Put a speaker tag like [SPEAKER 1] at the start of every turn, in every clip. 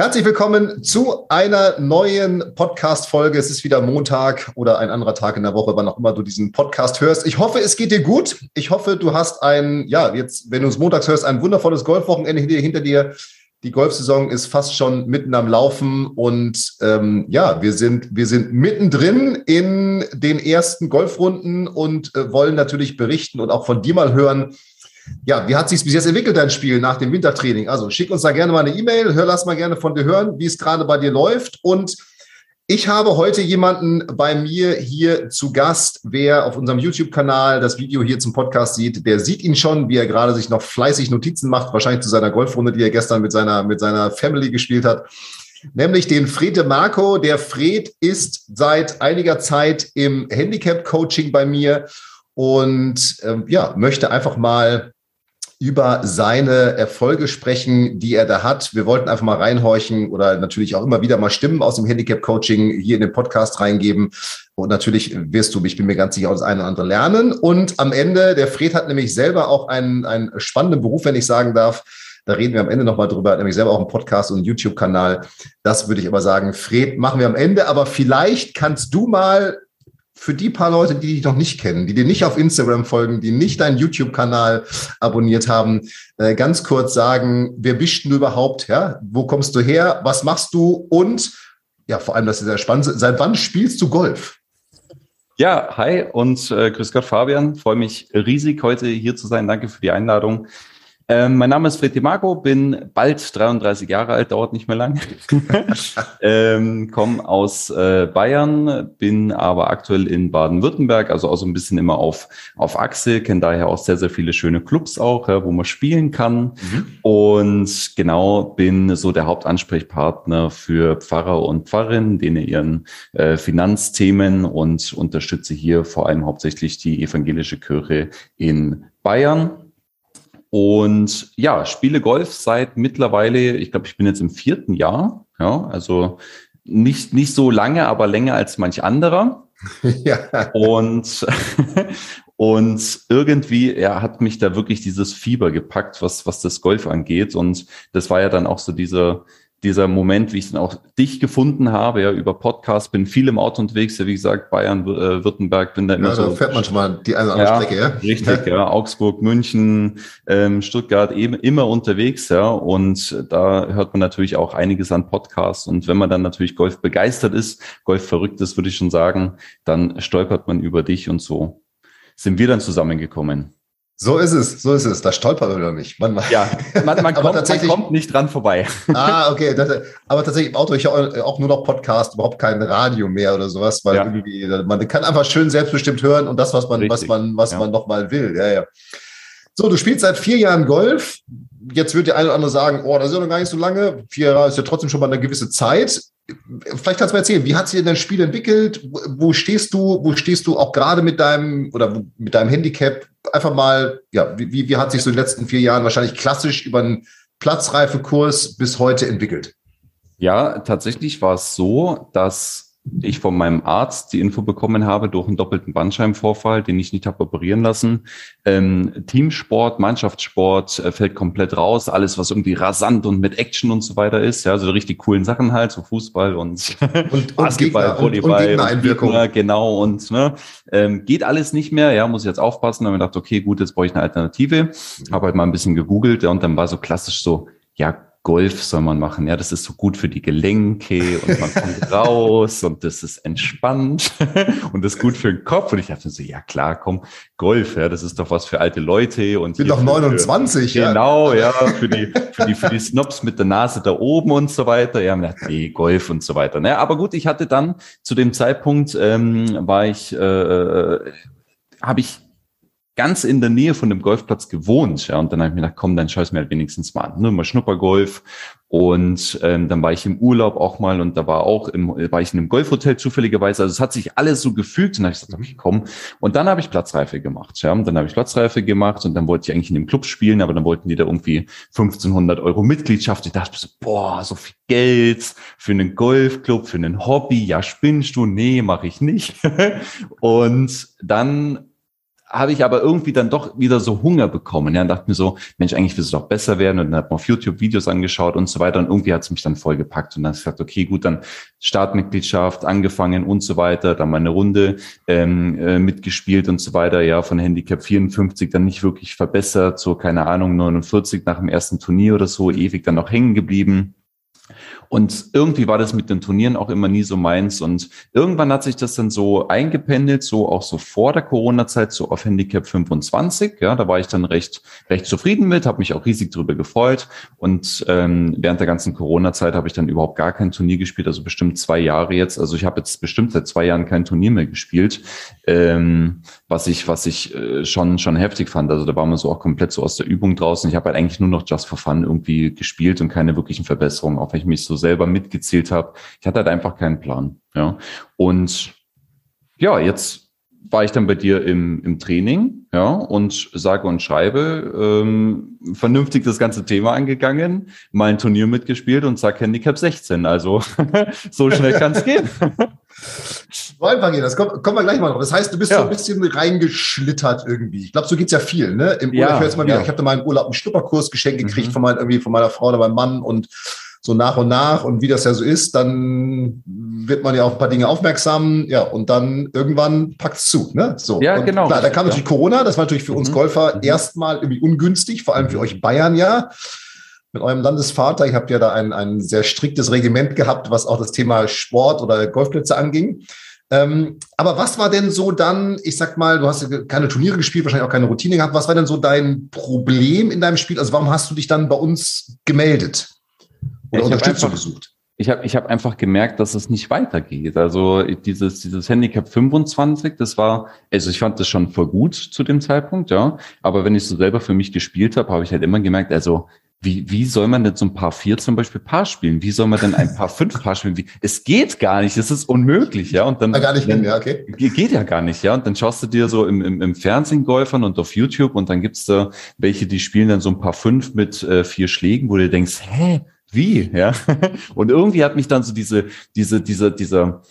[SPEAKER 1] Herzlich willkommen zu einer neuen Podcast-Folge. Es ist wieder Montag oder ein anderer Tag in der Woche, wann auch immer du diesen Podcast hörst. Ich hoffe, es geht dir gut. Ich hoffe, du hast ein, ja, jetzt, wenn du es montags hörst, ein wundervolles Golfwochenende hinter dir. Die Golfsaison ist fast schon mitten am Laufen und ähm, ja, wir sind, wir sind mittendrin in den ersten Golfrunden und äh, wollen natürlich berichten und auch von dir mal hören, ja, wie hat sich bis jetzt entwickelt, dein Spiel nach dem Wintertraining? Also schick uns da gerne mal eine E-Mail, hör, lass mal gerne von dir hören, wie es gerade bei dir läuft. Und ich habe heute jemanden bei mir hier zu Gast. Wer auf unserem YouTube-Kanal das Video hier zum Podcast sieht, der sieht ihn schon, wie er gerade sich noch fleißig Notizen macht, wahrscheinlich zu seiner Golfrunde, die er gestern mit seiner, mit seiner Family gespielt hat. Nämlich den Fred Marco. Der Fred ist seit einiger Zeit im Handicap-Coaching bei mir und ähm, ja, möchte einfach mal über seine Erfolge sprechen, die er da hat. Wir wollten einfach mal reinhorchen oder natürlich auch immer wieder mal Stimmen aus dem Handicap-Coaching hier in den Podcast reingeben. Und natürlich wirst du, ich bin mir ganz sicher, auch das eine oder andere lernen. Und am Ende, der Fred hat nämlich selber auch einen, einen spannenden Beruf, wenn ich sagen darf. Da reden wir am Ende nochmal drüber, hat nämlich selber auch einen Podcast und einen YouTube-Kanal. Das würde ich aber sagen, Fred, machen wir am Ende. Aber vielleicht kannst du mal für die paar Leute, die dich noch nicht kennen, die dir nicht auf Instagram folgen, die nicht deinen YouTube-Kanal abonniert haben, äh, ganz kurz sagen, wer bist du überhaupt? Ja? Wo kommst du her? Was machst du? Und ja, vor allem, das ist sehr spannend, seit wann spielst du Golf?
[SPEAKER 2] Ja, hi und äh, grüß Gott, Fabian. Freue mich riesig, heute hier zu sein. Danke für die Einladung. Ähm, mein Name ist Fred Marco, bin bald 33 Jahre alt, dauert nicht mehr lang. ähm, Komme aus äh, Bayern, bin aber aktuell in Baden-Württemberg, also auch so ein bisschen immer auf, auf Achse, kenne daher auch sehr, sehr viele schöne Clubs auch, ja, wo man spielen kann. Mhm. Und genau bin so der Hauptansprechpartner für Pfarrer und Pfarrerinnen, denen ihren äh, Finanzthemen und unterstütze hier vor allem hauptsächlich die evangelische Kirche in Bayern und ja, spiele Golf seit mittlerweile, ich glaube, ich bin jetzt im vierten Jahr. Ja, also nicht, nicht so lange, aber länger als manch anderer. ja. Und, und irgendwie, er hat mich da wirklich dieses Fieber gepackt, was, was das Golf angeht. Und das war ja dann auch so dieser, dieser Moment, wie ich dann auch dich gefunden habe, ja, über Podcast, bin viel im Auto unterwegs, ja, wie gesagt, Bayern, äh, Württemberg, bin da immer ja, so.
[SPEAKER 1] Da fährt man schon mal die eine oder andere
[SPEAKER 2] ja, Strecke, ja? Richtig, ja. ja, Augsburg, München, ähm, Stuttgart, eben immer unterwegs, ja, und da hört man natürlich auch einiges an Podcasts und wenn man dann natürlich Golf begeistert ist, Golf verrückt ist, würde ich schon sagen, dann stolpert man über dich und so sind wir dann zusammengekommen.
[SPEAKER 1] So ist es, so ist es. Da stolpert man nicht.
[SPEAKER 2] Man, ja, man, man, kommt, man kommt nicht dran vorbei.
[SPEAKER 1] Ah, okay. Das, aber tatsächlich im Auto, ich auch nur noch Podcast, überhaupt kein Radio mehr oder sowas, weil ja. irgendwie, man kann einfach schön selbstbestimmt hören und das, was man, Richtig. was man, was ja. man noch mal will. Ja, ja. So, du spielst seit vier Jahren Golf. Jetzt wird der eine oder andere sagen, oh, das ist ja noch gar nicht so lange. Vier Jahre ist ja trotzdem schon mal eine gewisse Zeit. Vielleicht kannst du mir erzählen, wie hat sich denn dein Spiel entwickelt? Wo stehst du? Wo stehst du auch gerade mit deinem oder mit deinem Handicap? Einfach mal, ja, wie, wie hat sich so in den letzten vier Jahren wahrscheinlich klassisch über einen Platzreifekurs bis heute entwickelt?
[SPEAKER 2] Ja, tatsächlich war es so, dass ich von meinem Arzt die Info bekommen habe durch einen doppelten Bandscheibenvorfall, den ich nicht habe operieren lassen. Ähm, Teamsport, Mannschaftssport äh, fällt komplett raus. Alles, was irgendwie rasant und mit Action und so weiter ist. Ja, also richtig coolen Sachen halt, so Fußball und, und Basketball, und Gegner, Volleyball. Und, und Gegner, genau, und ne, ähm, geht alles nicht mehr. Ja, muss ich jetzt aufpassen. Da habe ich gedacht, okay, gut, jetzt brauche ich eine Alternative. Habe halt mal ein bisschen gegoogelt ja, und dann war so klassisch so, ja, Golf soll man machen. Ja, das ist so gut für die Gelenke und man kommt raus und das ist entspannt und das ist gut für den Kopf. Und ich dachte so, ja klar, komm, Golf, ja, das ist doch was für alte Leute und.
[SPEAKER 1] Bin doch 29,
[SPEAKER 2] für, ja. Genau, ja, für die, für die, für die Snobs mit der Nase da oben und so weiter. Ja, man dachte, nee, Golf und so weiter. Naja, aber gut, ich hatte dann zu dem Zeitpunkt, ähm, war ich, äh, äh habe ich ganz in der Nähe von dem Golfplatz gewohnt. Ja, und dann habe ich mir gedacht, komm, dann schau es mir halt wenigstens mal an. Ne? Mal Schnuppergolf. Und ähm, dann war ich im Urlaub auch mal und da war auch im, war ich in einem Golfhotel zufälligerweise. Also es hat sich alles so gefügt und dann habe ich gesagt, okay, komm. Und dann habe ich Platzreife gemacht. Ja, und dann habe ich Platzreife gemacht und dann wollte ich eigentlich in dem Club spielen, aber dann wollten die da irgendwie 1500 Euro Mitgliedschaft. Ich dachte so, boah, so viel Geld für einen Golfclub, für einen Hobby. Ja, spinnst du? Nee, mache ich nicht. und dann habe ich aber irgendwie dann doch wieder so Hunger bekommen. Ja, und dachte mir so, Mensch, eigentlich willst du doch besser werden. Und dann hat man auf YouTube Videos angeschaut und so weiter. Und irgendwie hat es mich dann voll gepackt. Und dann habe ich gesagt, okay, gut, dann Startmitgliedschaft angefangen und so weiter. Dann mal eine Runde ähm, äh, mitgespielt und so weiter. Ja, von Handicap 54 dann nicht wirklich verbessert. So, keine Ahnung, 49 nach dem ersten Turnier oder so, ewig dann noch hängen geblieben. Und irgendwie war das mit den Turnieren auch immer nie so meins. Und irgendwann hat sich das dann so eingependelt, so auch so vor der Corona-Zeit, so auf Handicap 25. Ja, da war ich dann recht, recht zufrieden mit, habe mich auch riesig drüber gefreut. Und ähm, während der ganzen Corona-Zeit habe ich dann überhaupt gar kein Turnier gespielt, also bestimmt zwei Jahre jetzt. Also ich habe jetzt bestimmt seit zwei Jahren kein Turnier mehr gespielt, ähm, was ich, was ich äh, schon, schon heftig fand. Also da war man so auch komplett so aus der Übung draußen. Ich habe halt eigentlich nur noch Just for Fun irgendwie gespielt und keine wirklichen Verbesserungen, auch wenn ich mich so selber mitgezählt habe. Ich hatte halt einfach keinen Plan. Ja. Und ja, jetzt war ich dann bei dir im, im Training, ja, und sage und schreibe, ähm, vernünftig das ganze Thema angegangen, mal ein Turnier mitgespielt und sag Handicap 16. Also so schnell kann es gehen.
[SPEAKER 1] Einfach gehen, das kommen, kommen wir gleich mal drauf. Das heißt, du bist ja. so ein bisschen reingeschlittert irgendwie. Ich glaube, so geht's ja viel, ne? Im Urlaub, ja, ich höre jetzt mal wieder, ja. ich habe da mal im Urlaub einen Schnupperkurs geschenkt gekriegt mhm. von, mein, irgendwie von meiner Frau oder meinem Mann und so nach und nach und wie das ja so ist, dann wird man ja auf ein paar Dinge aufmerksam, ja, und dann irgendwann packt es zu, ne? So.
[SPEAKER 2] Ja,
[SPEAKER 1] und
[SPEAKER 2] genau.
[SPEAKER 1] Klar, da kam natürlich Corona, das war natürlich für uns mhm. Golfer mhm. erstmal irgendwie ungünstig, vor allem für mhm. euch Bayern ja. Mit eurem Landesvater, ihr habt ja da ein, ein sehr striktes Regiment gehabt, was auch das Thema Sport oder Golfplätze anging. Ähm, aber was war denn so dann, ich sag mal, du hast keine Turniere gespielt, wahrscheinlich auch keine Routine gehabt. Was war denn so dein Problem in deinem Spiel? Also warum hast du dich dann bei uns gemeldet?
[SPEAKER 2] Oder Unterstützung einfach, gesucht? Ich habe ich hab einfach gemerkt, dass es nicht weitergeht. Also dieses, dieses Handicap 25, das war, also ich fand das schon voll gut zu dem Zeitpunkt, ja. Aber wenn ich so selber für mich gespielt habe, habe ich halt immer gemerkt, also wie, wie soll man denn so ein Paar vier zum Beispiel Paar spielen? Wie soll man denn ein Paar fünf Paar spielen? Wie, es geht gar nicht, es ist unmöglich, ja. Und dann,
[SPEAKER 1] gar nicht
[SPEAKER 2] dann,
[SPEAKER 1] ja, okay.
[SPEAKER 2] Geht ja gar nicht, ja. Und dann schaust du dir so im, im, im Fernsehen Golfern und auf YouTube und dann gibt's da welche, die spielen dann so ein Paar fünf mit äh, vier Schlägen, wo du denkst, hä, wie, ja. Und irgendwie hat mich dann so diese, diese, diese, dieser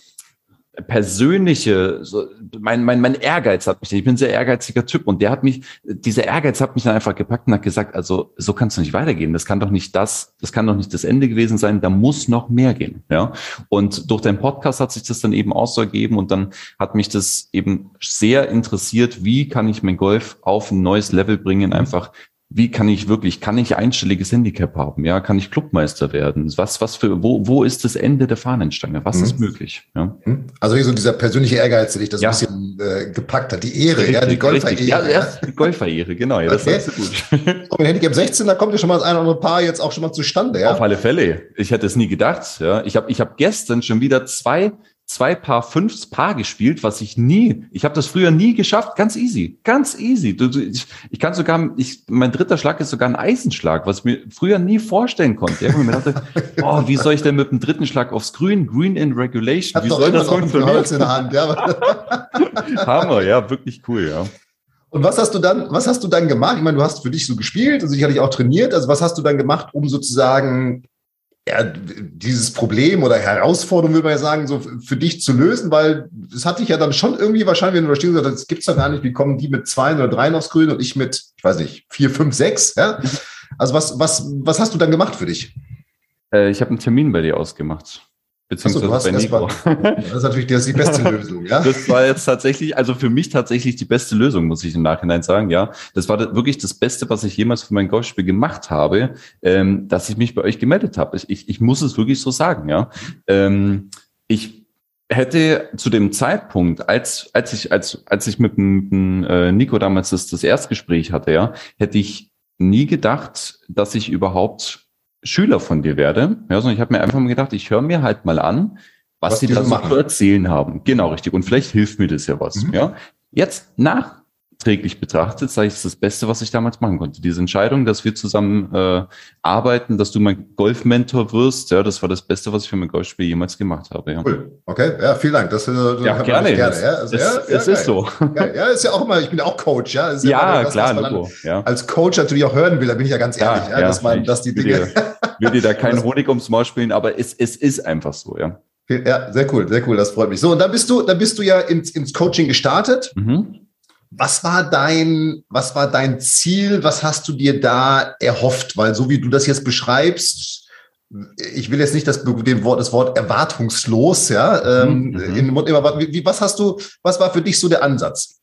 [SPEAKER 2] persönliche, so, mein, mein, mein Ehrgeiz hat mich, ich bin ein sehr ehrgeiziger Typ und der hat mich, dieser Ehrgeiz hat mich dann einfach gepackt und hat gesagt, also so kannst du nicht weitergehen. Das kann doch nicht das, das kann doch nicht das Ende gewesen sein. Da muss noch mehr gehen, ja. Und durch deinen Podcast hat sich das dann eben auch so ergeben und dann hat mich das eben sehr interessiert, wie kann ich mein Golf auf ein neues Level bringen, einfach wie kann ich wirklich, kann ich einstelliges Handicap haben? Ja, kann ich Clubmeister werden? Was, was für, wo, wo ist das Ende der Fahnenstange? Was mhm. ist möglich? Ja.
[SPEAKER 1] Mhm. Also wie so dieser persönliche Ehrgeiz, der dich das ja. ein bisschen äh, gepackt hat. Die Ehre, richtig, ja, die Golferehre. Ja,
[SPEAKER 2] ja, die Golferehre, genau. Ja, das okay.
[SPEAKER 1] du gut. Und mit Handicap 16, da kommt ja schon mal das eine oder andere Paar jetzt auch schon mal zustande. Ja?
[SPEAKER 2] Auf alle Fälle. Ich hätte es nie gedacht. Ja. Ich habe ich hab gestern schon wieder zwei zwei Paar fünfs Paar gespielt, was ich nie, ich habe das früher nie geschafft, ganz easy, ganz easy. Du, du, ich, ich kann sogar, ich, mein dritter Schlag ist sogar ein Eisenschlag, was ich mir früher nie vorstellen konnte. Ja, mir dachte, oh, wie soll ich denn mit dem dritten Schlag aufs Grün, Green in Regulation, wie soll das funktionieren? In der Hand, ja. Hammer, ja, wirklich cool, ja.
[SPEAKER 1] Und was hast du dann, was hast du dann gemacht? Ich meine, du hast für dich so gespielt und sicherlich auch trainiert. Also was hast du dann gemacht, um sozusagen ja, dieses Problem oder Herausforderung, würde man ja sagen, so für dich zu lösen, weil es hat dich ja dann schon irgendwie wahrscheinlich, wenn du da stehst, gesagt, das gibt's doch gar nicht, wie kommen die mit zwei oder drei aufs Grün und ich mit, ich weiß nicht, vier, fünf, sechs, ja? Also was, was, was hast du dann gemacht für dich?
[SPEAKER 2] Äh, ich habe einen Termin bei dir ausgemacht. Beziehungsweise so, bei Nico.
[SPEAKER 1] War, das ist natürlich das die beste Lösung, ja.
[SPEAKER 2] Das war jetzt tatsächlich, also für mich tatsächlich die beste Lösung, muss ich im Nachhinein sagen, ja. Das war wirklich das Beste, was ich jemals für mein Golfspiel gemacht habe, ähm, dass ich mich bei euch gemeldet habe. Ich, ich muss es wirklich so sagen, ja. Ähm, ich hätte zu dem Zeitpunkt, als, als ich, als, als ich mit dem äh, Nico damals das, das Erstgespräch hatte, ja, hätte ich nie gedacht, dass ich überhaupt Schüler von dir werde. Ja, sondern ich habe mir einfach mal gedacht, ich höre mir halt mal an, was, was sie da so zu erzählen haben. Genau, richtig. Und vielleicht hilft mir das ja was. Mhm. Ja. Jetzt nach nachträglich betrachtet, sage ich, das ist das Beste, was ich damals machen konnte. Diese Entscheidung, dass wir zusammen äh, arbeiten, dass du mein Golfmentor wirst, ja, das war das Beste, was ich für mein Golfspiel jemals gemacht habe. Ja.
[SPEAKER 1] Cool. Okay, ja, vielen Dank. Das,
[SPEAKER 2] äh, ja, gerne. gerne. Ja, also,
[SPEAKER 1] es,
[SPEAKER 2] ja,
[SPEAKER 1] es ist so. Ja, ist ja auch immer, ich bin auch Coach, ja.
[SPEAKER 2] Ja, was, klar,
[SPEAKER 1] Logo, ja. Als Coach natürlich auch hören will, da bin ich ja ganz ehrlich, ja, dass man, dass die Dinge.
[SPEAKER 2] Ich will dir da keinen Honig ums Maul spielen, aber es, es ist einfach so, ja.
[SPEAKER 1] Ja, sehr cool, sehr cool, das freut mich. So, und dann bist du, dann bist du ja ins, ins Coaching gestartet. Mhm. Was war dein, was war dein Ziel? Was hast du dir da erhofft? Weil so wie du das jetzt beschreibst, ich will jetzt nicht das, dem Wort, das Wort erwartungslos, ja, ähm, mhm. in den Mund immer, wie, was hast du, was war für dich so der Ansatz?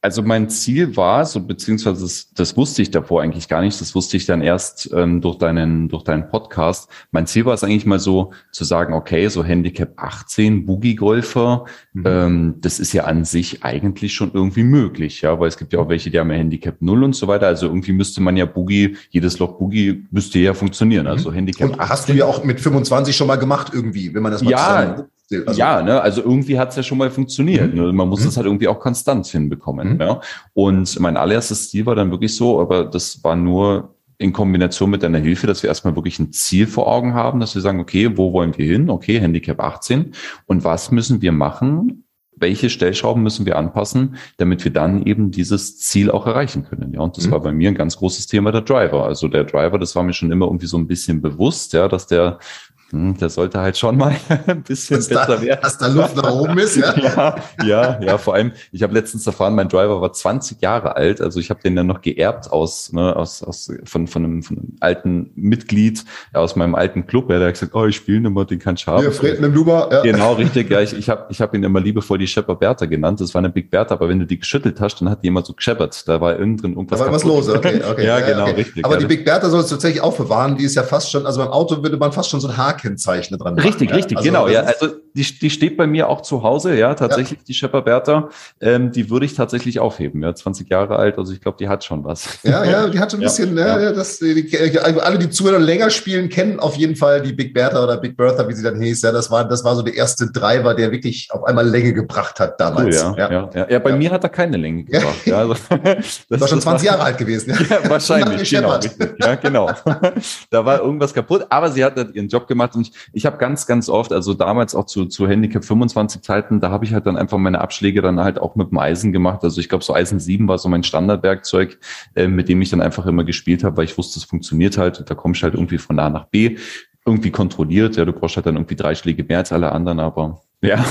[SPEAKER 2] Also mein Ziel war, so beziehungsweise das, das, wusste ich davor eigentlich gar nicht, das wusste ich dann erst ähm, durch deinen durch deinen Podcast. Mein Ziel war es eigentlich mal so zu sagen, okay, so Handicap 18, Boogie Golfer, mhm. ähm, das ist ja an sich eigentlich schon irgendwie möglich, ja, weil es gibt ja auch welche, die haben ja Handicap 0 und so weiter. Also irgendwie müsste man ja Boogie, jedes Loch Boogie müsste ja funktionieren. Mhm. Also Handicap.
[SPEAKER 1] Und 18. hast du ja auch mit 25 schon mal gemacht irgendwie, wenn man das mal
[SPEAKER 2] ja, zusammen also, ja, ne, also irgendwie hat's ja schon mal funktioniert. Mhm. Ne? Man muss es mhm. halt irgendwie auch konstant hinbekommen. Mhm. Ja? Und mein allererstes Ziel war dann wirklich so, aber das war nur in Kombination mit deiner Hilfe, dass wir erstmal wirklich ein Ziel vor Augen haben, dass wir sagen, okay, wo wollen wir hin? Okay, Handicap 18. Und was müssen wir machen? Welche Stellschrauben müssen wir anpassen, damit wir dann eben dieses Ziel auch erreichen können? Ja, und das mhm. war bei mir ein ganz großes Thema der Driver. Also der Driver, das war mir schon immer irgendwie so ein bisschen bewusst, ja, dass der hm, der sollte halt schon mal ein bisschen dass besser
[SPEAKER 1] da, werden. Dass da Luft nach oben ist, ja?
[SPEAKER 2] ja, ja, ja, vor allem, ich habe letztens erfahren, mein Driver war 20 Jahre alt, also ich habe den dann noch geerbt aus, ne, aus, aus von, von, einem, von einem alten Mitglied aus meinem alten Club, ja, der hat gesagt, oh, ich spiele mehr, den kann ich haben. Ja,
[SPEAKER 1] Fred mit Luba,
[SPEAKER 2] ja. Genau, richtig, ja, ich, ich habe ich hab ihn immer liebevoll die Shepper Bertha genannt, das war eine Big Bertha, aber wenn du die geschüttelt hast, dann hat die immer so gescheppert, da war innen drin irgendwas
[SPEAKER 1] Da war was los, okay, okay.
[SPEAKER 2] ja, genau, okay. richtig.
[SPEAKER 1] Aber ja, die Big Bertha sollst du tatsächlich auch bewahren, die ist ja fast schon, also beim Auto würde man fast schon so ein H-Kennzeichen dran
[SPEAKER 2] Richtig, machen, richtig, ja? also, genau. Ja, also die, die steht bei mir auch zu Hause, ja, tatsächlich, ja. die Shepard Bertha, ähm, die würde ich tatsächlich aufheben, ja, 20 Jahre alt, also ich glaube, die hat schon was.
[SPEAKER 1] Ja, ja, die hat schon ein bisschen, ja, ja. das, die, also alle, die Zuhörer länger spielen, kennen auf jeden Fall die Big Bertha oder Big Bertha, wie sie dann hieß, ja, das war, das war so der erste Driver, der wirklich auf einmal Länge gebracht hat damals.
[SPEAKER 2] Cool, ja, ja, ja, ja. bei mir hat er keine Länge gebracht. Ja.
[SPEAKER 1] also, das war schon 20 Jahre alt gewesen.
[SPEAKER 2] Ja, wahrscheinlich, genau, richtig, ja, genau. da war irgendwas kaputt, aber sie hat ihren Job gemacht und ich, ich habe ganz, ganz oft, also damals auch zu, zu Handicap 25 Zeiten, da habe ich halt dann einfach meine Abschläge dann halt auch mit dem Eisen gemacht. Also ich glaube, so Eisen 7 war so mein Standardwerkzeug, äh, mit dem ich dann einfach immer gespielt habe, weil ich wusste, es funktioniert halt. Da komme ich halt irgendwie von A nach B, irgendwie kontrolliert. Ja, du brauchst halt dann irgendwie drei Schläge mehr als alle anderen, aber ja.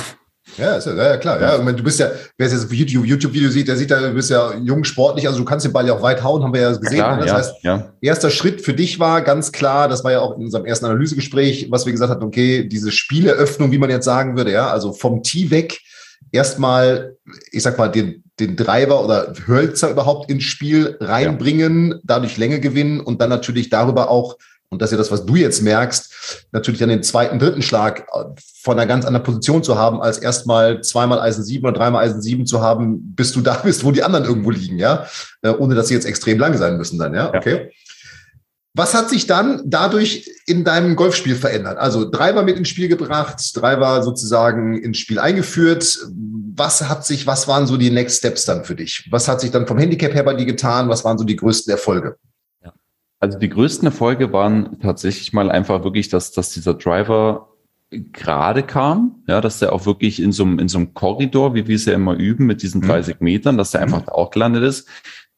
[SPEAKER 1] Ja, ist ja, ja klar. Ja, du bist ja, wer es jetzt auf YouTube, YouTube-Video sieht, der sieht ja, du bist ja jung, sportlich, also du kannst den Ball ja auch weit hauen, haben wir ja gesehen. Ja, klar, das heißt, erster Schritt für dich war ganz klar, das war ja auch in unserem ersten Analysegespräch, was wir gesagt hatten, okay, diese Spieleröffnung, wie man jetzt sagen würde, ja, also vom Tee weg erstmal, ich sag mal, den, den Driver oder Hölzer überhaupt ins Spiel reinbringen, dadurch Länge gewinnen und dann natürlich darüber auch und das ist ja das, was du jetzt merkst, natürlich dann den zweiten, dritten Schlag äh, von einer ganz anderen Position zu haben, als erstmal zweimal Eisen 7 oder dreimal Eisen 7 zu haben, bis du da bist, wo die anderen irgendwo liegen, ja, äh, ohne dass sie jetzt extrem lang sein müssen dann, ja, okay. Ja. Was hat sich dann dadurch in deinem Golfspiel verändert? Also Driver mit ins Spiel gebracht, Driver sozusagen ins Spiel eingeführt. Was hat sich, was waren so die Next Steps dann für dich? Was hat sich dann vom Handicap her bei dir getan? Was waren so die größten Erfolge?
[SPEAKER 2] Also die größten Erfolge waren tatsächlich mal einfach wirklich, dass, dass dieser Driver gerade kam, ja, dass der auch wirklich in so einem, in so einem Korridor, wie wir es ja immer üben, mit diesen 30 mhm. Metern, dass der einfach mhm. auch gelandet ist.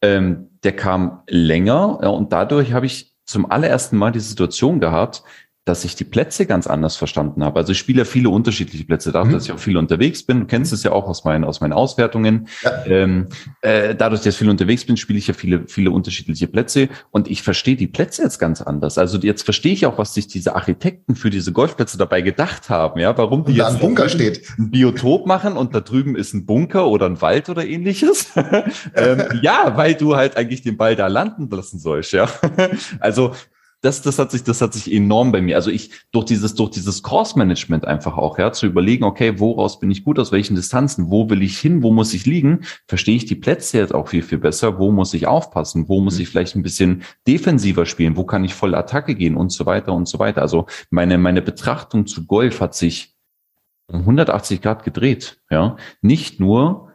[SPEAKER 2] Ähm, der kam länger ja, und dadurch habe ich zum allerersten Mal die Situation gehabt, dass ich die Plätze ganz anders verstanden habe. Also ich spiele ja viele unterschiedliche Plätze, dadurch, mhm. dass ich auch viel unterwegs bin. Du kennst es ja auch aus meinen, aus meinen Auswertungen. Ja. Ähm, äh, dadurch, dass ich viel unterwegs bin, spiele ich ja viele, viele unterschiedliche Plätze und ich verstehe die Plätze jetzt ganz anders. Also jetzt verstehe ich auch, was sich diese Architekten für diese Golfplätze dabei gedacht haben. Ja, warum die jetzt
[SPEAKER 1] ein Bunker steht.
[SPEAKER 2] ein Biotop machen und da drüben ist ein Bunker oder ein Wald oder ähnliches. ähm, ja, weil du halt eigentlich den Ball da landen lassen sollst. Ja, also das, das hat sich, das hat sich enorm bei mir. Also ich durch dieses, durch dieses Course-Management einfach auch, ja, zu überlegen, okay, woraus bin ich gut, aus welchen Distanzen, wo will ich hin, wo muss ich liegen, verstehe ich die Plätze jetzt auch viel, viel besser, wo muss ich aufpassen, wo muss mhm. ich vielleicht ein bisschen defensiver spielen, wo kann ich voll Attacke gehen und so weiter und so weiter. Also meine, meine Betrachtung zu Golf hat sich um 180 Grad gedreht, ja. Nicht nur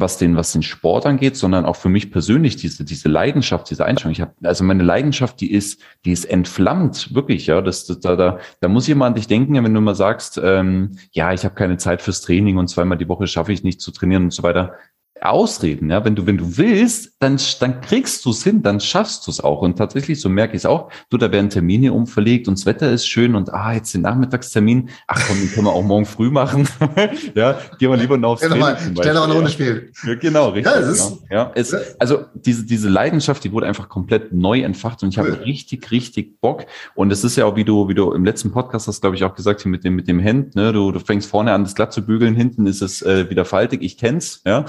[SPEAKER 2] was den, was den Sport angeht, sondern auch für mich persönlich diese, diese Leidenschaft, diese Einstellung. Ich habe, also meine Leidenschaft, die ist, die ist entflammt, wirklich, ja. Das, das da, da, da muss jemand dich denken, wenn du mal sagst, ähm, ja, ich habe keine Zeit fürs Training und zweimal die Woche schaffe ich nicht zu trainieren und so weiter. Ausreden, ja. Wenn du, wenn du willst, dann, dann kriegst du es hin, dann schaffst du es auch. Und tatsächlich, so merke ich es auch, du, da werden Termine umverlegt und das Wetter ist schön und ah, jetzt den Nachmittagstermin, ach komm, den können wir auch morgen früh machen. ja, gehen wir lieber noch aufs
[SPEAKER 1] ja, Training. Schnell noch eine Runde spielen.
[SPEAKER 2] Ja, genau, richtig. Ja, ist, ja. Es, also diese, diese Leidenschaft, die wurde einfach komplett neu entfacht und ich habe richtig, richtig Bock. Und es ist ja auch, wie du, wie du im letzten Podcast hast, glaube ich, auch gesagt, hier mit dem, mit dem Hemd, ne, du, du fängst vorne an, das glatt zu bügeln, hinten ist es äh, wieder faltig. Ich kenn's, ja.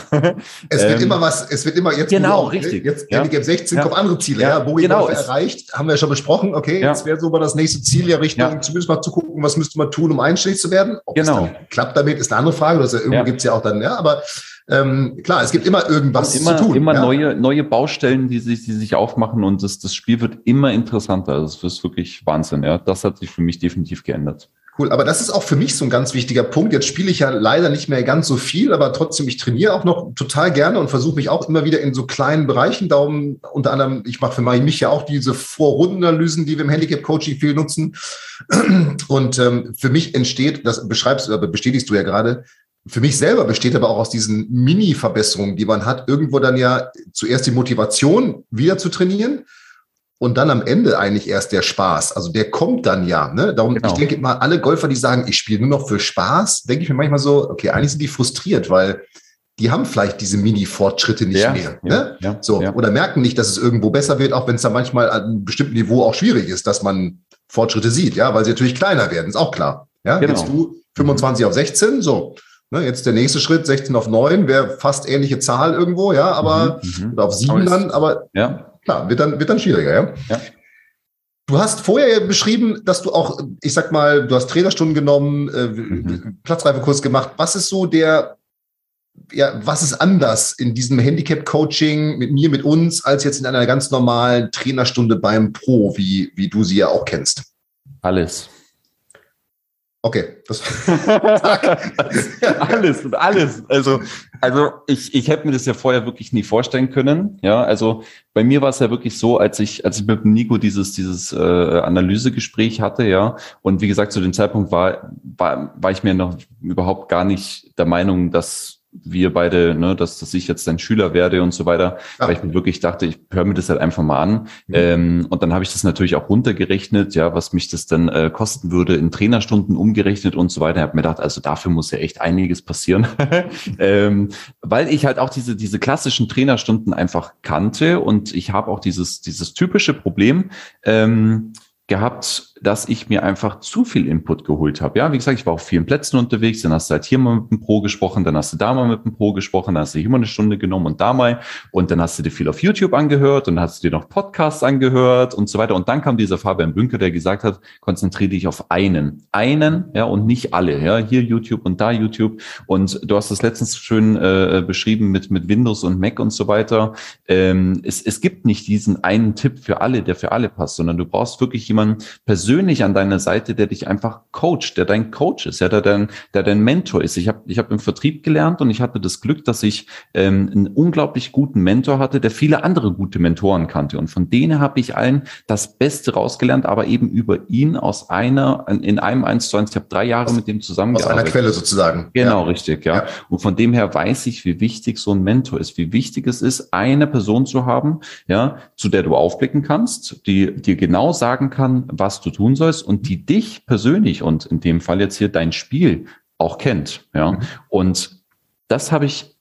[SPEAKER 1] Es wird ähm, immer was, es wird immer jetzt.
[SPEAKER 2] Genau, auch, richtig.
[SPEAKER 1] Jetzt ja. Handicap 16 ja. kommen andere Ziele. Ja, ja Bowie genau, erreicht, haben wir ja schon besprochen. Okay, ja. jetzt wäre so mal das nächste Ziel ja Richtung, ja. zumindest mal zu gucken, was müsste man tun, um einstellig zu werden. Ob
[SPEAKER 2] genau.
[SPEAKER 1] es klappt damit, ist eine andere Frage. Ja, irgendwo ja. gibt's ja auch dann, ja, aber ähm, klar, es gibt immer irgendwas
[SPEAKER 2] immer,
[SPEAKER 1] zu tun.
[SPEAKER 2] Immer ja. neue, neue Baustellen, die sich, die sich aufmachen und das, das Spiel wird immer interessanter. Das ist wirklich Wahnsinn. Ja, das hat sich für mich definitiv geändert.
[SPEAKER 1] Cool, aber das ist auch für mich so ein ganz wichtiger Punkt. Jetzt spiele ich ja leider nicht mehr ganz so viel, aber trotzdem, ich trainiere auch noch total gerne und versuche mich auch immer wieder in so kleinen Bereichen. Darum unter anderem, ich mache für mich ja auch diese Vorrundenanalysen, die wir im Handicap-Coaching viel nutzen. Und ähm, für mich entsteht, das beschreibst oder bestätigst du ja gerade, für mich selber besteht aber auch aus diesen Mini-Verbesserungen, die man hat, irgendwo dann ja zuerst die Motivation, wieder zu trainieren und dann am Ende eigentlich erst der Spaß. Also der kommt dann ja. Ne? Darum, genau. ich denke mal, alle Golfer, die sagen, ich spiele nur noch für Spaß, denke ich mir manchmal so, okay, eigentlich sind die frustriert, weil die haben vielleicht diese Mini-Fortschritte nicht ja, mehr. Ne? Ja, so, ja. Oder merken nicht, dass es irgendwo besser wird, auch wenn es da manchmal an einem bestimmten Niveau auch schwierig ist, dass man Fortschritte sieht, ja, weil sie natürlich kleiner werden, ist auch klar. Ja, genau. jetzt du 25 mhm. auf 16, so. Ne, jetzt der nächste Schritt, 16 auf 9, wäre fast ähnliche Zahl irgendwo, ja, aber mhm, mhm. auf 7 dann, aber ja klar, wird dann, wird dann schwieriger, ja? ja. Du hast vorher beschrieben, dass du auch, ich sag mal, du hast Trainerstunden genommen, äh, mhm. Platzreifekurs gemacht. Was ist so der, ja, was ist anders in diesem Handicap-Coaching mit mir, mit uns, als jetzt in einer ganz normalen Trainerstunde beim Pro, wie, wie du sie ja auch kennst?
[SPEAKER 2] Alles.
[SPEAKER 1] Okay, das
[SPEAKER 2] alles alles. Also, also ich, ich hätte mir das ja vorher wirklich nie vorstellen können. Ja, also bei mir war es ja wirklich so, als ich, als ich mit Nico dieses, dieses äh, Analysegespräch hatte, ja, und wie gesagt, zu dem Zeitpunkt war, war, war ich mir noch überhaupt gar nicht der Meinung, dass wir beide, ne, dass, dass ich jetzt dein Schüler werde und so weiter, ja. weil ich mir wirklich dachte, ich höre mir das halt einfach mal an. Mhm. Ähm, und dann habe ich das natürlich auch runtergerechnet, ja, was mich das dann äh, kosten würde in Trainerstunden umgerechnet und so weiter. Ich habe mir gedacht, also dafür muss ja echt einiges passieren, ähm, weil ich halt auch diese diese klassischen Trainerstunden einfach kannte und ich habe auch dieses dieses typische Problem. Ähm, gehabt, dass ich mir einfach zu viel Input geholt habe. Ja, wie gesagt, ich war auf vielen Plätzen unterwegs, dann hast du halt hier mal mit dem Pro gesprochen, dann hast du da mal mit dem Pro gesprochen, dann hast du hier mal eine Stunde genommen und da mal. Und dann hast du dir viel auf YouTube angehört und dann hast du dir noch Podcasts angehört und so weiter. Und dann kam dieser Fabian Bünker, der gesagt hat, konzentriere dich auf einen, einen, ja, und nicht alle, ja, hier YouTube und da YouTube. Und du hast das letztens schön äh, beschrieben mit, mit Windows und Mac und so weiter. Ähm, es, es gibt nicht diesen einen Tipp für alle, der für alle passt, sondern du brauchst wirklich jemanden, jemanden persönlich an deiner Seite, der dich einfach coacht, der dein Coach ist, ja, der dein, der dein Mentor ist. Ich habe ich hab im Vertrieb gelernt und ich hatte das Glück, dass ich ähm, einen unglaublich guten Mentor hatte, der viele andere gute Mentoren kannte. Und von denen habe ich allen das Beste rausgelernt, aber eben über ihn aus einer, in einem eins zu eins. Ich habe drei Jahre mit dem zusammengearbeitet.
[SPEAKER 1] Aus einer Quelle sozusagen.
[SPEAKER 2] Genau, ja. richtig, ja. ja. Und von dem her weiß ich, wie wichtig so ein Mentor ist, wie wichtig es ist, eine Person zu haben, ja, zu der du aufblicken kannst, die dir genau sagen kann, was du tun sollst und die dich persönlich und in dem Fall jetzt hier dein Spiel auch kennt. Ja. Mhm. Und das habe ich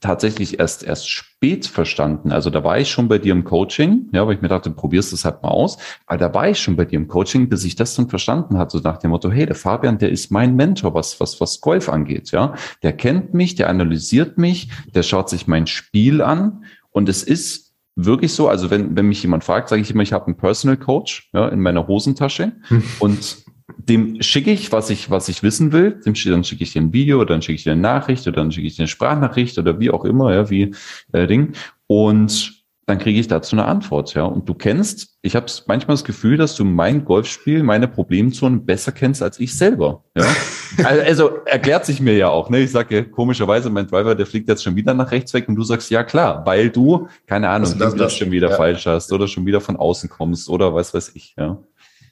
[SPEAKER 2] tatsächlich erst, erst spät verstanden. Also da war ich schon bei dir im Coaching, ja, weil ich mir dachte, probierst das halt mal aus. Aber da war ich schon bei dir im Coaching, bis ich das dann verstanden hatte, so nach dem Motto, hey, der Fabian, der ist mein Mentor, was, was, was Golf angeht, ja. Der kennt mich, der analysiert mich, der schaut sich mein Spiel an und es ist wirklich so. Also wenn, wenn mich jemand fragt, sage ich immer, ich habe einen Personal Coach ja, in meiner Hosentasche und dem schicke ich, was ich, was ich wissen will. Dem, dann schicke ich dir ein Video, oder dann schicke ich dir eine Nachricht oder dann schicke ich dir eine Sprachnachricht oder wie auch immer, ja, wie äh, Ding. Und dann kriege ich dazu eine Antwort, ja. Und du kennst, ich habe manchmal das Gefühl, dass du mein Golfspiel, meine Problemzonen besser kennst als ich selber. Ja? also, also erklärt sich mir ja auch. Ne? Ich sage komischerweise, mein Driver, der fliegt jetzt schon wieder nach rechts weg und du sagst, ja klar, weil du, keine Ahnung, das, das, das schon wieder ja. falsch hast oder schon wieder von außen kommst oder was weiß ich, ja.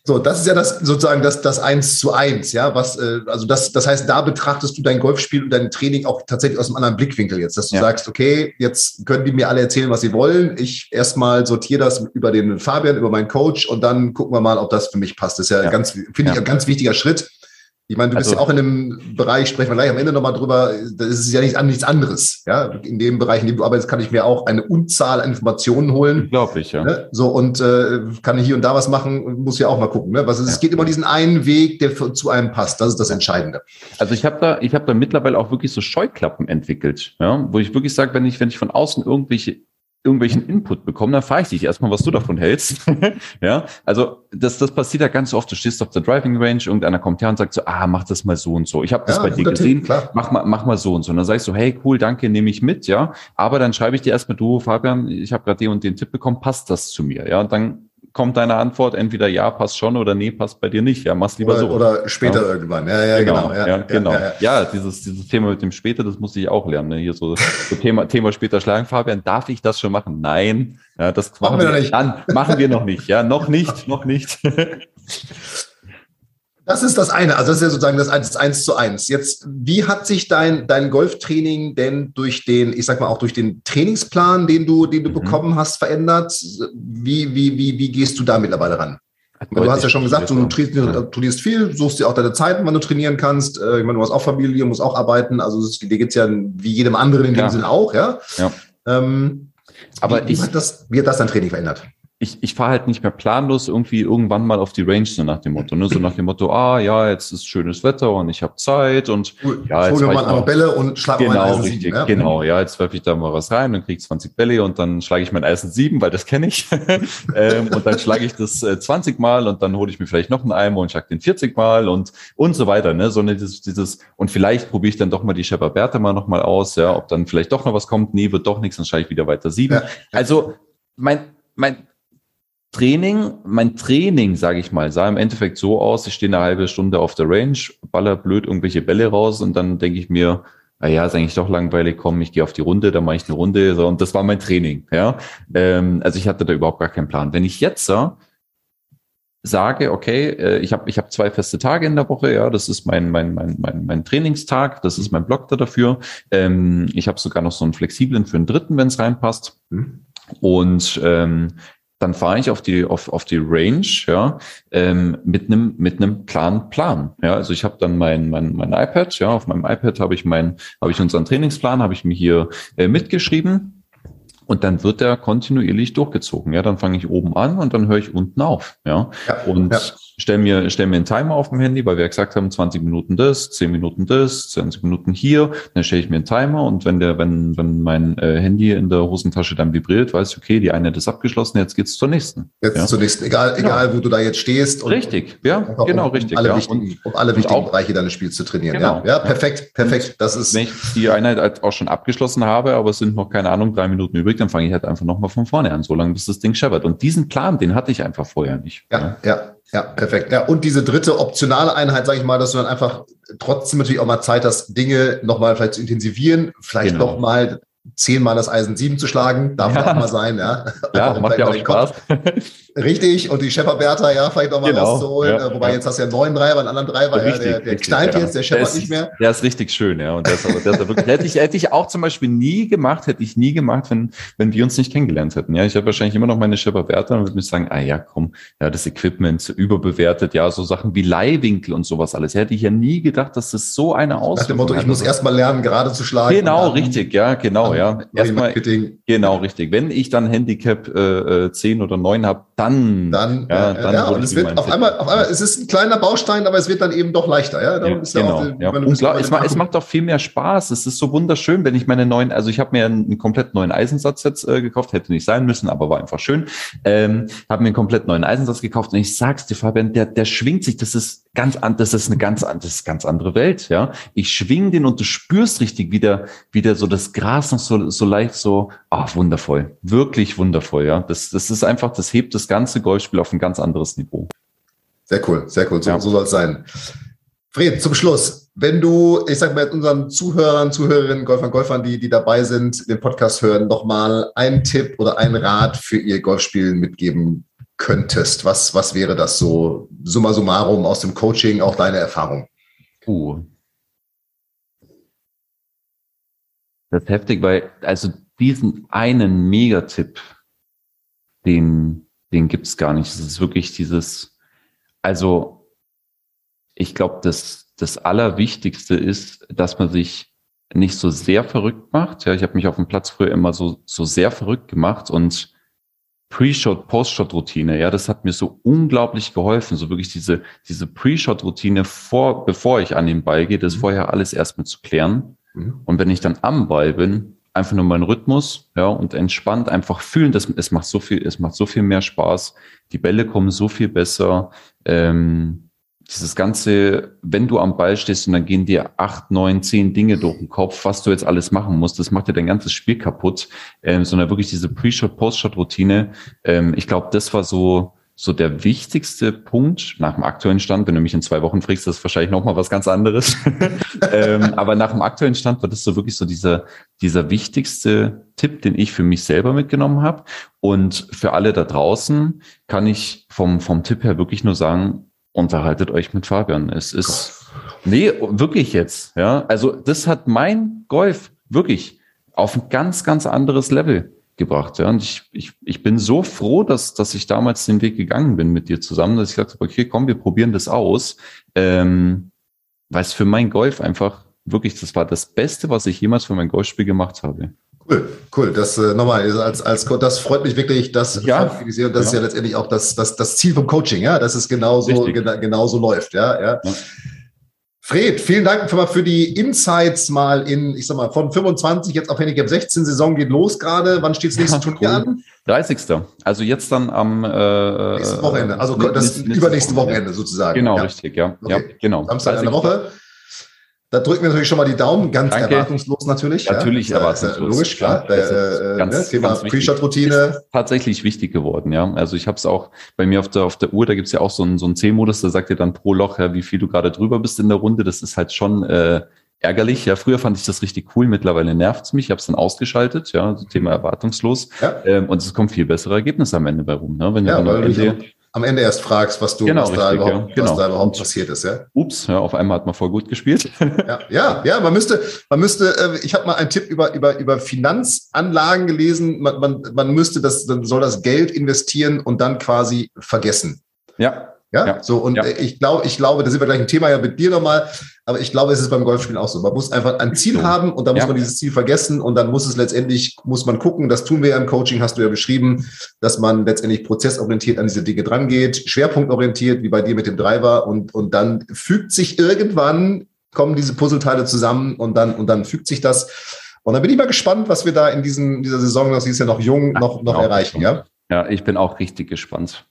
[SPEAKER 1] So, das ist ja das sozusagen das, das Eins zu eins, ja. Was, äh, also das, das heißt, da betrachtest du dein Golfspiel und dein Training auch tatsächlich aus einem anderen Blickwinkel jetzt, dass du ja. sagst, okay, jetzt können die mir alle erzählen, was sie wollen. Ich erstmal sortiere das über den Fabian, über meinen Coach und dann gucken wir mal, ob das für mich passt. Das ist ja, ja. ganz, finde ich, ein ganz wichtiger Schritt. Ich meine, du bist also, ja auch in einem Bereich, sprechen wir gleich am Ende nochmal drüber, das ist ja nicht, nichts anderes. Ja, in dem Bereich, in dem du arbeitest, kann ich mir auch eine Unzahl an Informationen holen.
[SPEAKER 2] Glaube ich, ja.
[SPEAKER 1] Ne? So, und äh, kann ich hier und da was machen, muss ja auch mal gucken. Ne? Was ist, ja. Es geht immer diesen einen Weg, der für, zu einem passt. Das ist das Entscheidende.
[SPEAKER 2] Also ich habe da, ich habe da mittlerweile auch wirklich so Scheuklappen entwickelt, ja, wo ich wirklich sage, wenn ich, wenn ich von außen irgendwelche irgendwelchen Input bekommen, dann frage ich dich erstmal, was du davon hältst. ja, also das, das passiert ja ganz oft. Du stehst auf der Driving Range, irgendeiner kommt her und sagt so, ah, mach das mal so und so. Ich habe das ja, bei dir gesehen, Tipp, mach mal, mach mal so und so. Und dann sagst du, hey, cool, danke, nehme ich mit, ja. Aber dann schreibe ich dir erstmal, du, Fabian, ich habe gerade den und den Tipp bekommen, passt das zu mir? Ja, und dann kommt deine Antwort entweder ja, passt schon oder nee, passt bei dir nicht. Ja, mach's lieber
[SPEAKER 1] oder,
[SPEAKER 2] so.
[SPEAKER 1] Oder später ja. irgendwann. Ja, ja, genau. genau.
[SPEAKER 2] Ja, ja, genau. Ja, dieses, dieses Thema mit dem später, das musste ich auch lernen. Ne? Hier so, so Thema, Thema später schlagen. Fabian, darf ich das schon machen? Nein. Ja, das machen, machen wir noch nicht. Dann machen wir noch nicht. Ja, noch nicht, noch nicht.
[SPEAKER 1] Das ist das eine. Also das ist ja sozusagen das eins, zu eins. Jetzt, wie hat sich dein, dein Golftraining denn durch den, ich sag mal auch durch den Trainingsplan, den du, den du mhm. bekommen hast, verändert? Wie, wie, wie, wie gehst du da mittlerweile ran? Du hast ja schon gesagt, du trainierst, viel, suchst dir auch deine Zeiten, wann du trainieren kannst. Äh, ich meine, du hast auch Familie, musst auch arbeiten. Also dir geht's ja wie jedem anderen in dem ja. Sinn auch, ja. ja. Ähm, Aber wie, ich, hat das, wie hat das dein Training verändert?
[SPEAKER 2] Ich, ich fahre halt nicht mehr planlos irgendwie irgendwann mal auf die Range, so nach dem Motto. Ne? So nach dem Motto, ah ja, jetzt ist schönes Wetter und ich habe Zeit und
[SPEAKER 1] cool. ja, jetzt hol mir mal Bälle und schlag
[SPEAKER 2] genau, mal Eisen richtig, 7, ja? Genau, ja, jetzt werfe ich da mal was rein, dann krieg ich 20 Bälle und dann schlage ich mein Eisen 7, weil das kenne ich. ähm, und dann schlage ich das äh, 20 Mal und dann hole ich mir vielleicht noch einen Eimer und schlag den 40 Mal und und so weiter. Ne? So eine, dieses, dieses, und vielleicht probiere ich dann doch mal die Shepard Bertha mal noch mal aus, ja, ob dann vielleicht doch noch was kommt. Nee, wird doch nichts, dann schlage ich wieder weiter 7. Ja. Also mein, mein Training, mein Training, sage ich mal, sah im Endeffekt so aus, ich stehe eine halbe Stunde auf der Range, baller blöd irgendwelche Bälle raus und dann denke ich mir, na ja, ist eigentlich doch langweilig, komm, ich gehe auf die Runde, dann mache ich eine Runde. So, und das war mein Training. Ja, ähm, Also ich hatte da überhaupt gar keinen Plan. Wenn ich jetzt äh, sage, okay, äh, ich habe ich hab zwei feste Tage in der Woche, ja, das ist mein, mein, mein, mein, mein Trainingstag, das ist mein Block da dafür. Ähm, ich habe sogar noch so einen flexiblen für einen dritten, wenn es reinpasst. Mhm. Und ähm, dann fahre ich auf die auf, auf die Range ja ähm, mit einem mit einem klaren Plan ja also ich habe dann mein mein mein iPad ja auf meinem iPad habe ich mein habe ich unseren Trainingsplan habe ich mir hier äh, mitgeschrieben und dann wird der kontinuierlich durchgezogen. Ja, dann fange ich oben an und dann höre ich unten auf. Ja, ja und ja. Stell mir stell mir einen Timer auf dem Handy, weil wir gesagt haben, 20 Minuten das, 10 Minuten das, 20 Minuten hier. Dann stelle ich mir einen Timer und wenn der wenn wenn mein äh, Handy in der Hosentasche dann vibriert, weiß ich, okay, die eine ist abgeschlossen, jetzt geht's zur nächsten.
[SPEAKER 1] Jetzt
[SPEAKER 2] ja?
[SPEAKER 1] zur nächsten, egal egal wo du da jetzt stehst.
[SPEAKER 2] Und, richtig, ja, genau um, richtig.
[SPEAKER 1] Alle ja. wichtigen, um alle wichtigen auch, Bereiche deines Spiels zu trainieren. Genau, ja, ja, perfekt, perfekt. Das ist.
[SPEAKER 2] Wenn ich die Einheit halt auch schon abgeschlossen habe, aber es sind noch keine Ahnung drei Minuten übrig, dann fange ich halt einfach noch nochmal von vorne an, so lange bis das Ding scheppert. Und diesen Plan, den hatte ich einfach vorher nicht.
[SPEAKER 1] Ja, ja, ja, perfekt. Ja, und diese dritte optionale Einheit, sage ich mal, dass du dann einfach trotzdem natürlich auch mal Zeit hast, Dinge nochmal vielleicht zu intensivieren, vielleicht genau. nochmal zehnmal das Eisen 7 zu schlagen, darf ja. auch mal sein, ja.
[SPEAKER 2] Ja, macht ja auch Spaß.
[SPEAKER 1] Richtig, und die Shepard Bertha, ja, vielleicht nochmal genau. rauszuholen, ja. wobei jetzt hast du ja neuen Dreier, einen anderen Dreier, richtig, der, der richtig, knallt ja. jetzt, der Shepard nicht mehr.
[SPEAKER 2] Der ist richtig schön, ja, und ist aber, ist wirklich, hätte ich, hätte ich auch zum Beispiel nie gemacht, hätte ich nie gemacht, wenn, wenn wir uns nicht kennengelernt hätten, ja. Ich habe wahrscheinlich immer noch meine Shepard Bertha und würde mir sagen, ah ja, komm, ja, das Equipment überbewertet, ja, so Sachen wie Leihwinkel und sowas alles. Hätte ich ja nie gedacht, dass das so eine Auswirkung
[SPEAKER 1] Nach dem Motto, ich muss erstmal lernen, gerade zu schlagen.
[SPEAKER 2] Genau, richtig, ja, genau, ja. Erstmal, genau, richtig. Wenn ich dann Handicap äh, 10 äh, oder 9 habe, dann,
[SPEAKER 1] dann ja, dann ja, und es wird auf einmal, auf einmal, es ist ein kleiner Baustein, aber es wird dann eben doch leichter. Ja,
[SPEAKER 2] ja genau. Ja, ja. Und klar, es, macht, es macht auch viel mehr Spaß. Es ist so wunderschön, wenn ich meine neuen, also ich habe mir einen, einen, komplett neuen Eisensatz jetzt äh, gekauft, hätte nicht sein müssen, aber war einfach schön. Ähm, habe mir einen komplett neuen Eisensatz gekauft und ich sag's dir, Fabian, der, der schwingt sich, das ist ganz an, das ist eine ganz, das ist ganz andere Welt, ja. Ich schwing den und du spürst richtig wieder, wieder so das Gras noch so, so leicht so, ah, wundervoll. Wirklich wundervoll, ja. Das, das ist einfach, das hebt das ganze Golfspiel auf ein ganz anderes Niveau.
[SPEAKER 1] Sehr cool, sehr cool. So, ja. so soll es sein. Fred, zum Schluss, wenn du, ich sag mal, unseren Zuhörern, Zuhörerinnen, Golfern, Golfern, die, die dabei sind, den Podcast hören, nochmal einen Tipp oder einen Rat für ihr Golfspielen mitgeben könntest, was, was wäre das so, summa summarum aus dem Coaching, auch deine Erfahrung?
[SPEAKER 2] Uh. Das ist heftig, weil, also diesen einen Megatipp, den, den gibt's gar nicht. Es ist wirklich dieses, also ich glaube, das, das Allerwichtigste ist, dass man sich nicht so sehr verrückt macht. Ja, ich habe mich auf dem Platz früher immer so, so sehr verrückt gemacht und Pre-Shot, Post-Shot-Routine, ja, das hat mir so unglaublich geholfen. So wirklich diese, diese Pre-Shot-Routine vor, bevor ich an den Ball gehe, das mhm. vorher alles erstmal zu klären. Mhm. Und wenn ich dann am Ball bin, einfach nur meinen Rhythmus, ja, und entspannt einfach fühlen, dass es macht so viel, es macht so viel mehr Spaß. Die Bälle kommen so viel besser. Ähm, dieses ganze, wenn du am Ball stehst und dann gehen dir acht, neun, zehn Dinge durch den Kopf, was du jetzt alles machen musst, das macht dir dein ganzes Spiel kaputt, ähm, sondern wirklich diese Pre-Shot, Post-Shot-Routine. Ähm, ich glaube, das war so, so der wichtigste Punkt nach dem aktuellen Stand. Wenn du mich in zwei Wochen fragst, das ist wahrscheinlich nochmal was ganz anderes. ähm, aber nach dem aktuellen Stand war das so wirklich so dieser, dieser wichtigste Tipp, den ich für mich selber mitgenommen habe. Und für alle da draußen kann ich vom, vom Tipp her wirklich nur sagen, unterhaltet euch mit Fabian. Es ist, nee, wirklich jetzt, ja. Also, das hat mein Golf wirklich auf ein ganz, ganz anderes Level gebracht, ja. Und ich, ich, ich bin so froh, dass, dass ich damals den Weg gegangen bin mit dir zusammen, dass ich gesagt habe, okay, komm, wir probieren das aus, ähm, weil es für mein Golf einfach wirklich, das war das Beste, was ich jemals für mein Golfspiel gemacht habe.
[SPEAKER 1] Cool, cool. Das äh, nochmal als, als das freut mich wirklich, dass ja, das ja. ist ja letztendlich auch das, das, das Ziel vom Coaching, ja, dass es genauso, gena, genauso läuft, ja, ja. ja. Fred, vielen Dank für, die Insights mal in, ich sag mal, von 25 jetzt auf Handicap 16 Saison geht los gerade. Wann steht das nächste Turnier cool. an?
[SPEAKER 2] 30. Also jetzt dann am
[SPEAKER 1] äh, nächsten Wochenende, also das übernächste Wochenende sozusagen.
[SPEAKER 2] Genau, ja. richtig, ja.
[SPEAKER 1] Okay. ja genau. Samstag in der Woche. Da drücken wir natürlich schon mal die Daumen, ganz Danke. erwartungslos natürlich.
[SPEAKER 2] Natürlich
[SPEAKER 1] ja.
[SPEAKER 2] erwartungslos.
[SPEAKER 1] logisch, klar. Der, äh, ganz, ne? Thema Pre-Shot-Routine.
[SPEAKER 2] Tatsächlich wichtig geworden, ja. Also ich habe es auch bei mir auf der, auf der Uhr, da gibt's ja auch so einen, so einen C-Modus, da sagt ihr dann pro Loch, ja, wie viel du gerade drüber bist in der Runde. Das ist halt schon äh, ärgerlich. Ja, früher fand ich das richtig cool, mittlerweile nervt's mich. Ich habe es dann ausgeschaltet, ja, Thema erwartungslos. Ja. Ähm, und es kommen viel bessere Ergebnisse am Ende bei rum. Ne?
[SPEAKER 1] Wenn ja, du dann am Ende am Ende erst fragst, was du,
[SPEAKER 2] genau,
[SPEAKER 1] was,
[SPEAKER 2] richtig,
[SPEAKER 1] da überhaupt,
[SPEAKER 2] ja, genau.
[SPEAKER 1] was da überhaupt passiert ist. Ja?
[SPEAKER 2] Ups, ja, auf einmal hat man voll gut gespielt.
[SPEAKER 1] ja, ja, ja, man müsste, man müsste, äh, ich habe mal einen Tipp über, über, über Finanzanlagen gelesen, man, man, man müsste das, dann soll das Geld investieren und dann quasi vergessen.
[SPEAKER 2] Ja,
[SPEAKER 1] ja, ja. so und ja. ich glaube, ich glaube, da sind wir gleich ein Thema ja mit dir nochmal, aber ich glaube, es ist beim Golfspielen auch so. Man muss einfach ein Ziel haben und dann muss ja. man dieses Ziel vergessen und dann muss es letztendlich, muss man gucken, das tun wir ja im Coaching, hast du ja beschrieben, dass man letztendlich prozessorientiert an diese Dinge dran geht, schwerpunktorientiert, wie bei dir mit dem Driver und, und dann fügt sich irgendwann, kommen diese Puzzleteile zusammen und dann, und dann fügt sich das. Und dann bin ich mal gespannt, was wir da in diesen, dieser Saison, das ist ja noch jung, noch, noch erreichen, ja?
[SPEAKER 2] Ja, ich bin auch richtig gespannt.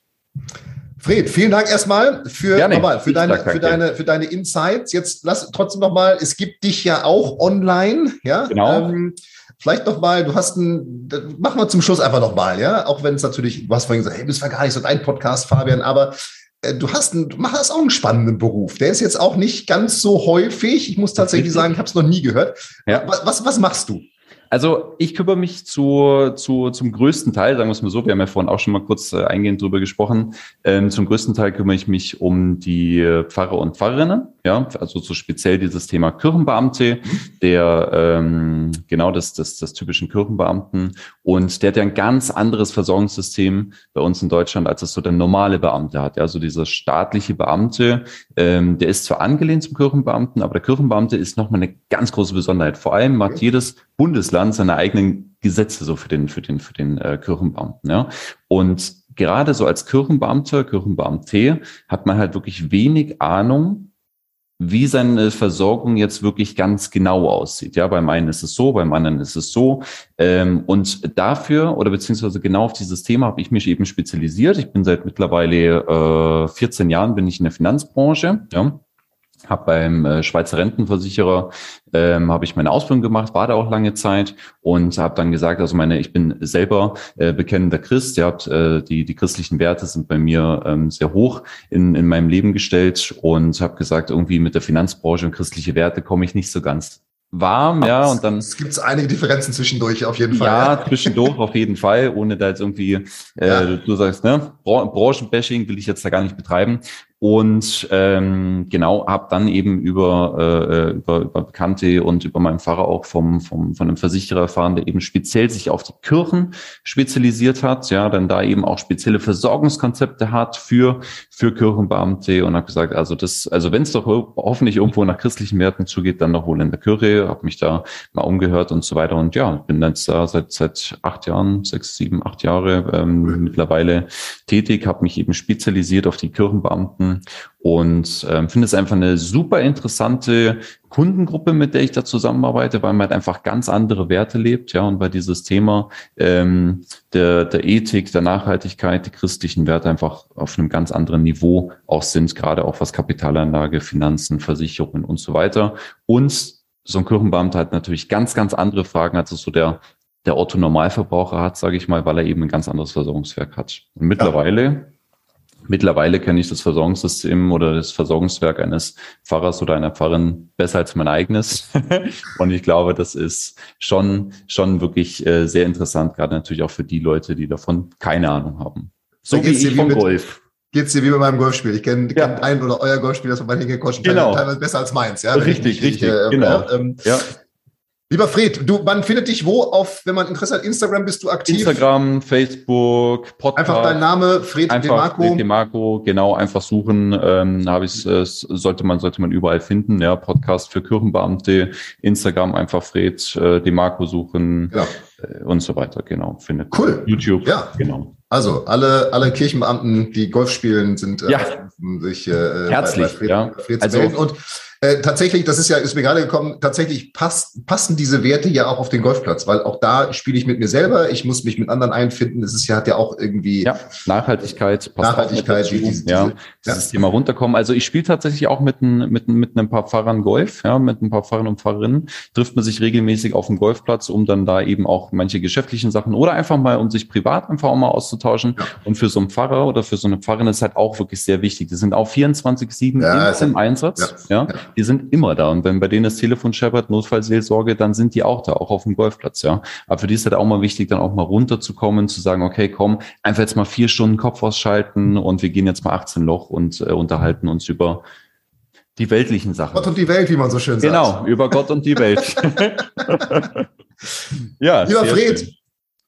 [SPEAKER 1] Fred, vielen Dank erstmal für, nochmal, für, deine, für, deine, für deine Insights. Jetzt lass trotzdem nochmal, es gibt dich ja auch online, ja?
[SPEAKER 2] Genau. Ähm,
[SPEAKER 1] vielleicht nochmal, du hast ein, machen wir zum Schluss einfach nochmal, ja? Auch wenn es natürlich, du hast vorhin gesagt, hey, das war gar nicht so dein Podcast, Fabian, aber äh, du hast einen, du machst auch einen spannenden Beruf. Der ist jetzt auch nicht ganz so häufig. Ich muss tatsächlich sagen, ich habe es noch nie gehört. Ja. Was, was, was machst du?
[SPEAKER 2] Also ich kümmere mich zu, zu, zum größten Teil, sagen wir es mal so, wir haben ja vorhin auch schon mal kurz äh, eingehend drüber gesprochen, ähm, zum größten Teil kümmere ich mich um die Pfarrer und Pfarrerinnen, ja, also so speziell dieses Thema Kirchenbeamte, der ähm, genau das, das, das typischen Kirchenbeamten und der hat ja ein ganz anderes Versorgungssystem bei uns in Deutschland, als es so der normale Beamte hat. Ja, also dieser staatliche Beamte, ähm, der ist zwar angelehnt zum Kirchenbeamten, aber der Kirchenbeamte ist nochmal eine ganz große Besonderheit. Vor allem macht jedes Bundesland seine eigenen Gesetze so für den, für den, für den äh, Kirchenbeamten. Ja? Und gerade so als Kirchenbeamter, Kirchenbeamte, hat man halt wirklich wenig Ahnung wie seine Versorgung jetzt wirklich ganz genau aussieht. Ja, beim einen ist es so, beim anderen ist es so. Ähm, und dafür oder beziehungsweise genau auf dieses Thema habe ich mich eben spezialisiert. Ich bin seit mittlerweile äh, 14 Jahren bin ich in der Finanzbranche. Ja habe beim äh, Schweizer Rentenversicherer ähm, habe ich meine Ausbildung gemacht, war da auch lange Zeit und habe dann gesagt, also meine, ich bin selber äh, bekennender Christ, ja, äh, die die christlichen Werte sind bei mir ähm, sehr hoch in in meinem Leben gestellt und habe gesagt, irgendwie mit der Finanzbranche und christliche Werte komme ich nicht so ganz warm, ja, und dann.
[SPEAKER 1] Es gibt einige Differenzen zwischendurch, auf jeden Fall.
[SPEAKER 2] Ja, zwischendurch auf jeden Fall, ohne da jetzt irgendwie, äh, ja. du sagst, ne, Branchenbashing will ich jetzt da gar nicht betreiben und ähm, genau habe dann eben über, äh, über über Bekannte und über meinen Pfarrer auch vom vom von einem Versicherer erfahren, der eben speziell sich auf die Kirchen spezialisiert hat, ja, dann da eben auch spezielle Versorgungskonzepte hat für für Kirchenbeamte und habe gesagt, also das also wenn es doch hoffentlich irgendwo nach christlichen Werten zugeht, dann doch wohl in der Kirche, habe mich da mal umgehört und so weiter. Und ja, bin jetzt da seit seit acht Jahren, sechs, sieben, acht Jahre ähm, mittlerweile tätig, habe mich eben spezialisiert auf die Kirchenbeamten Kunden und ähm, finde es einfach eine super interessante Kundengruppe, mit der ich da zusammenarbeite, weil man halt einfach ganz andere Werte lebt, ja, und weil dieses Thema ähm, der, der Ethik, der Nachhaltigkeit, die christlichen Werte einfach auf einem ganz anderen Niveau auch sind, gerade auch was Kapitalanlage, Finanzen, Versicherungen und so weiter. Und so ein Kirchenbeamter hat natürlich ganz, ganz andere Fragen, als es so der der Otto Normalverbraucher hat, sage ich mal, weil er eben ein ganz anderes Versorgungswerk hat. Und mittlerweile Mittlerweile kenne ich das Versorgungssystem oder das Versorgungswerk eines Pfarrers oder einer Pfarrerin besser als mein eigenes. und ich glaube, das ist schon, schon wirklich äh, sehr interessant, gerade natürlich auch für die Leute, die davon keine Ahnung haben.
[SPEAKER 1] So wie ich vom Golf. Geht's dir wie bei meinem Golfspiel? Ich kenne ja. kenn ein oder euer Golfspiel, das von meinen hingecoacht
[SPEAKER 2] genau.
[SPEAKER 1] teilweise besser als meins. Ja,
[SPEAKER 2] richtig, ich, richtig, ich, äh, genau.
[SPEAKER 1] Ähm, ja. Lieber Fred, du, man findet dich wo auf, wenn man Interesse hat, Instagram bist du aktiv?
[SPEAKER 2] Instagram, Facebook,
[SPEAKER 1] Podcast. Einfach dein Name, Fred
[SPEAKER 2] einfach Demarco. Fred Demarco, genau, einfach suchen, ähm, habe ich, äh, sollte man, sollte man überall finden, ja, Podcast für Kirchenbeamte, Instagram einfach Fred äh, Demarco suchen genau. äh, und so weiter, genau, findet.
[SPEAKER 1] Cool.
[SPEAKER 2] YouTube,
[SPEAKER 1] ja. genau. Also alle, alle Kirchenbeamten, die Golf spielen, sind
[SPEAKER 2] äh, ja.
[SPEAKER 1] sich äh,
[SPEAKER 2] herzlich, bei, bei Fred,
[SPEAKER 1] ja. Fred also, und äh, tatsächlich, das ist ja, ist mir gerade gekommen, tatsächlich passt, passen diese Werte ja auch auf den Golfplatz, weil auch da spiele ich mit mir selber, ich muss mich mit anderen einfinden. Das ist ja, hat ja auch irgendwie.
[SPEAKER 2] Ja, Nachhaltigkeit.
[SPEAKER 1] Nachhaltigkeit,
[SPEAKER 2] die, diese, ja, dieses ja. Thema runterkommen. Also ich spiele tatsächlich auch mit, ein, mit, mit ein paar Pfarrern Golf, ja, mit ein paar Pfarrern und Pfarrerinnen, trifft man sich regelmäßig auf dem Golfplatz, um dann da eben auch manche geschäftlichen Sachen oder einfach mal, um sich privat einfach auch mal auszutauschen. Ja. Und für so einen Pfarrer oder für so eine Pfarrerin ist halt auch wirklich sehr wichtig. Die sind auch 24-7 ja, im Einsatz. Ja. ja die sind immer da. Und wenn bei denen das Telefon scheppert, Notfallseelsorge, dann sind die auch da, auch auf dem Golfplatz, ja. Aber für die ist halt auch mal wichtig, dann auch mal runterzukommen, zu sagen, okay, komm, einfach jetzt mal vier Stunden Kopf ausschalten und wir gehen jetzt mal 18 Loch und äh, unterhalten uns über die weltlichen Sachen.
[SPEAKER 1] Gott und die Welt, wie man so schön
[SPEAKER 2] sagt. Genau, über Gott und die Welt.
[SPEAKER 1] ja, Lieber Fred, schön.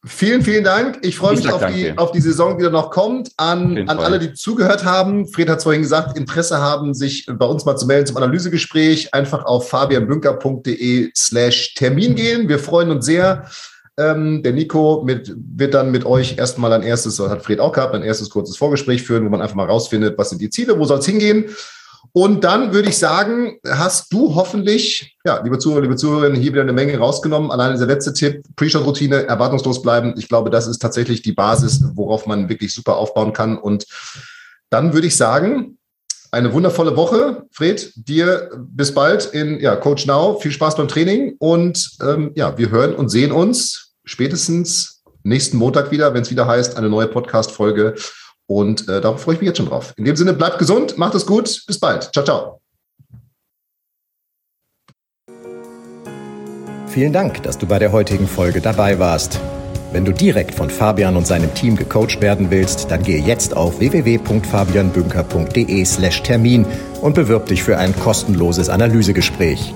[SPEAKER 1] Vielen, vielen Dank. Ich freue mich auf die, auf die Saison, die da noch kommt. An, an alle, die zugehört haben. Fred hat es vorhin gesagt, Interesse haben, sich bei uns mal zu melden zum Analysegespräch. Einfach auf fabianbünker.de slash Termin gehen. Wir freuen uns sehr. Ähm, der Nico mit, wird dann mit euch erstmal ein erstes, hat Fred auch gehabt, ein erstes kurzes Vorgespräch führen, wo man einfach mal rausfindet, was sind die Ziele, wo soll es hingehen. Und dann würde ich sagen, hast du hoffentlich, ja, liebe Zuhörer, liebe Zuhörerinnen, hier wieder eine Menge rausgenommen. Allein dieser letzte Tipp, Pre-Shot-Routine, erwartungslos bleiben. Ich glaube, das ist tatsächlich die Basis, worauf man wirklich super aufbauen kann. Und dann würde ich sagen, eine wundervolle Woche, Fred. Dir bis bald in ja, Coach Now. Viel Spaß beim Training und ähm, ja, wir hören und sehen uns spätestens nächsten Montag wieder, wenn es wieder heißt, eine neue Podcast-Folge und äh, darauf freue ich mich jetzt schon drauf. In dem Sinne, bleibt gesund, macht es gut. Bis bald. Ciao, ciao.
[SPEAKER 3] Vielen Dank, dass du bei der heutigen Folge dabei warst. Wenn du direkt von Fabian und seinem Team gecoacht werden willst, dann gehe jetzt auf www.fabianbünker.de/termin und bewirb dich für ein kostenloses Analysegespräch.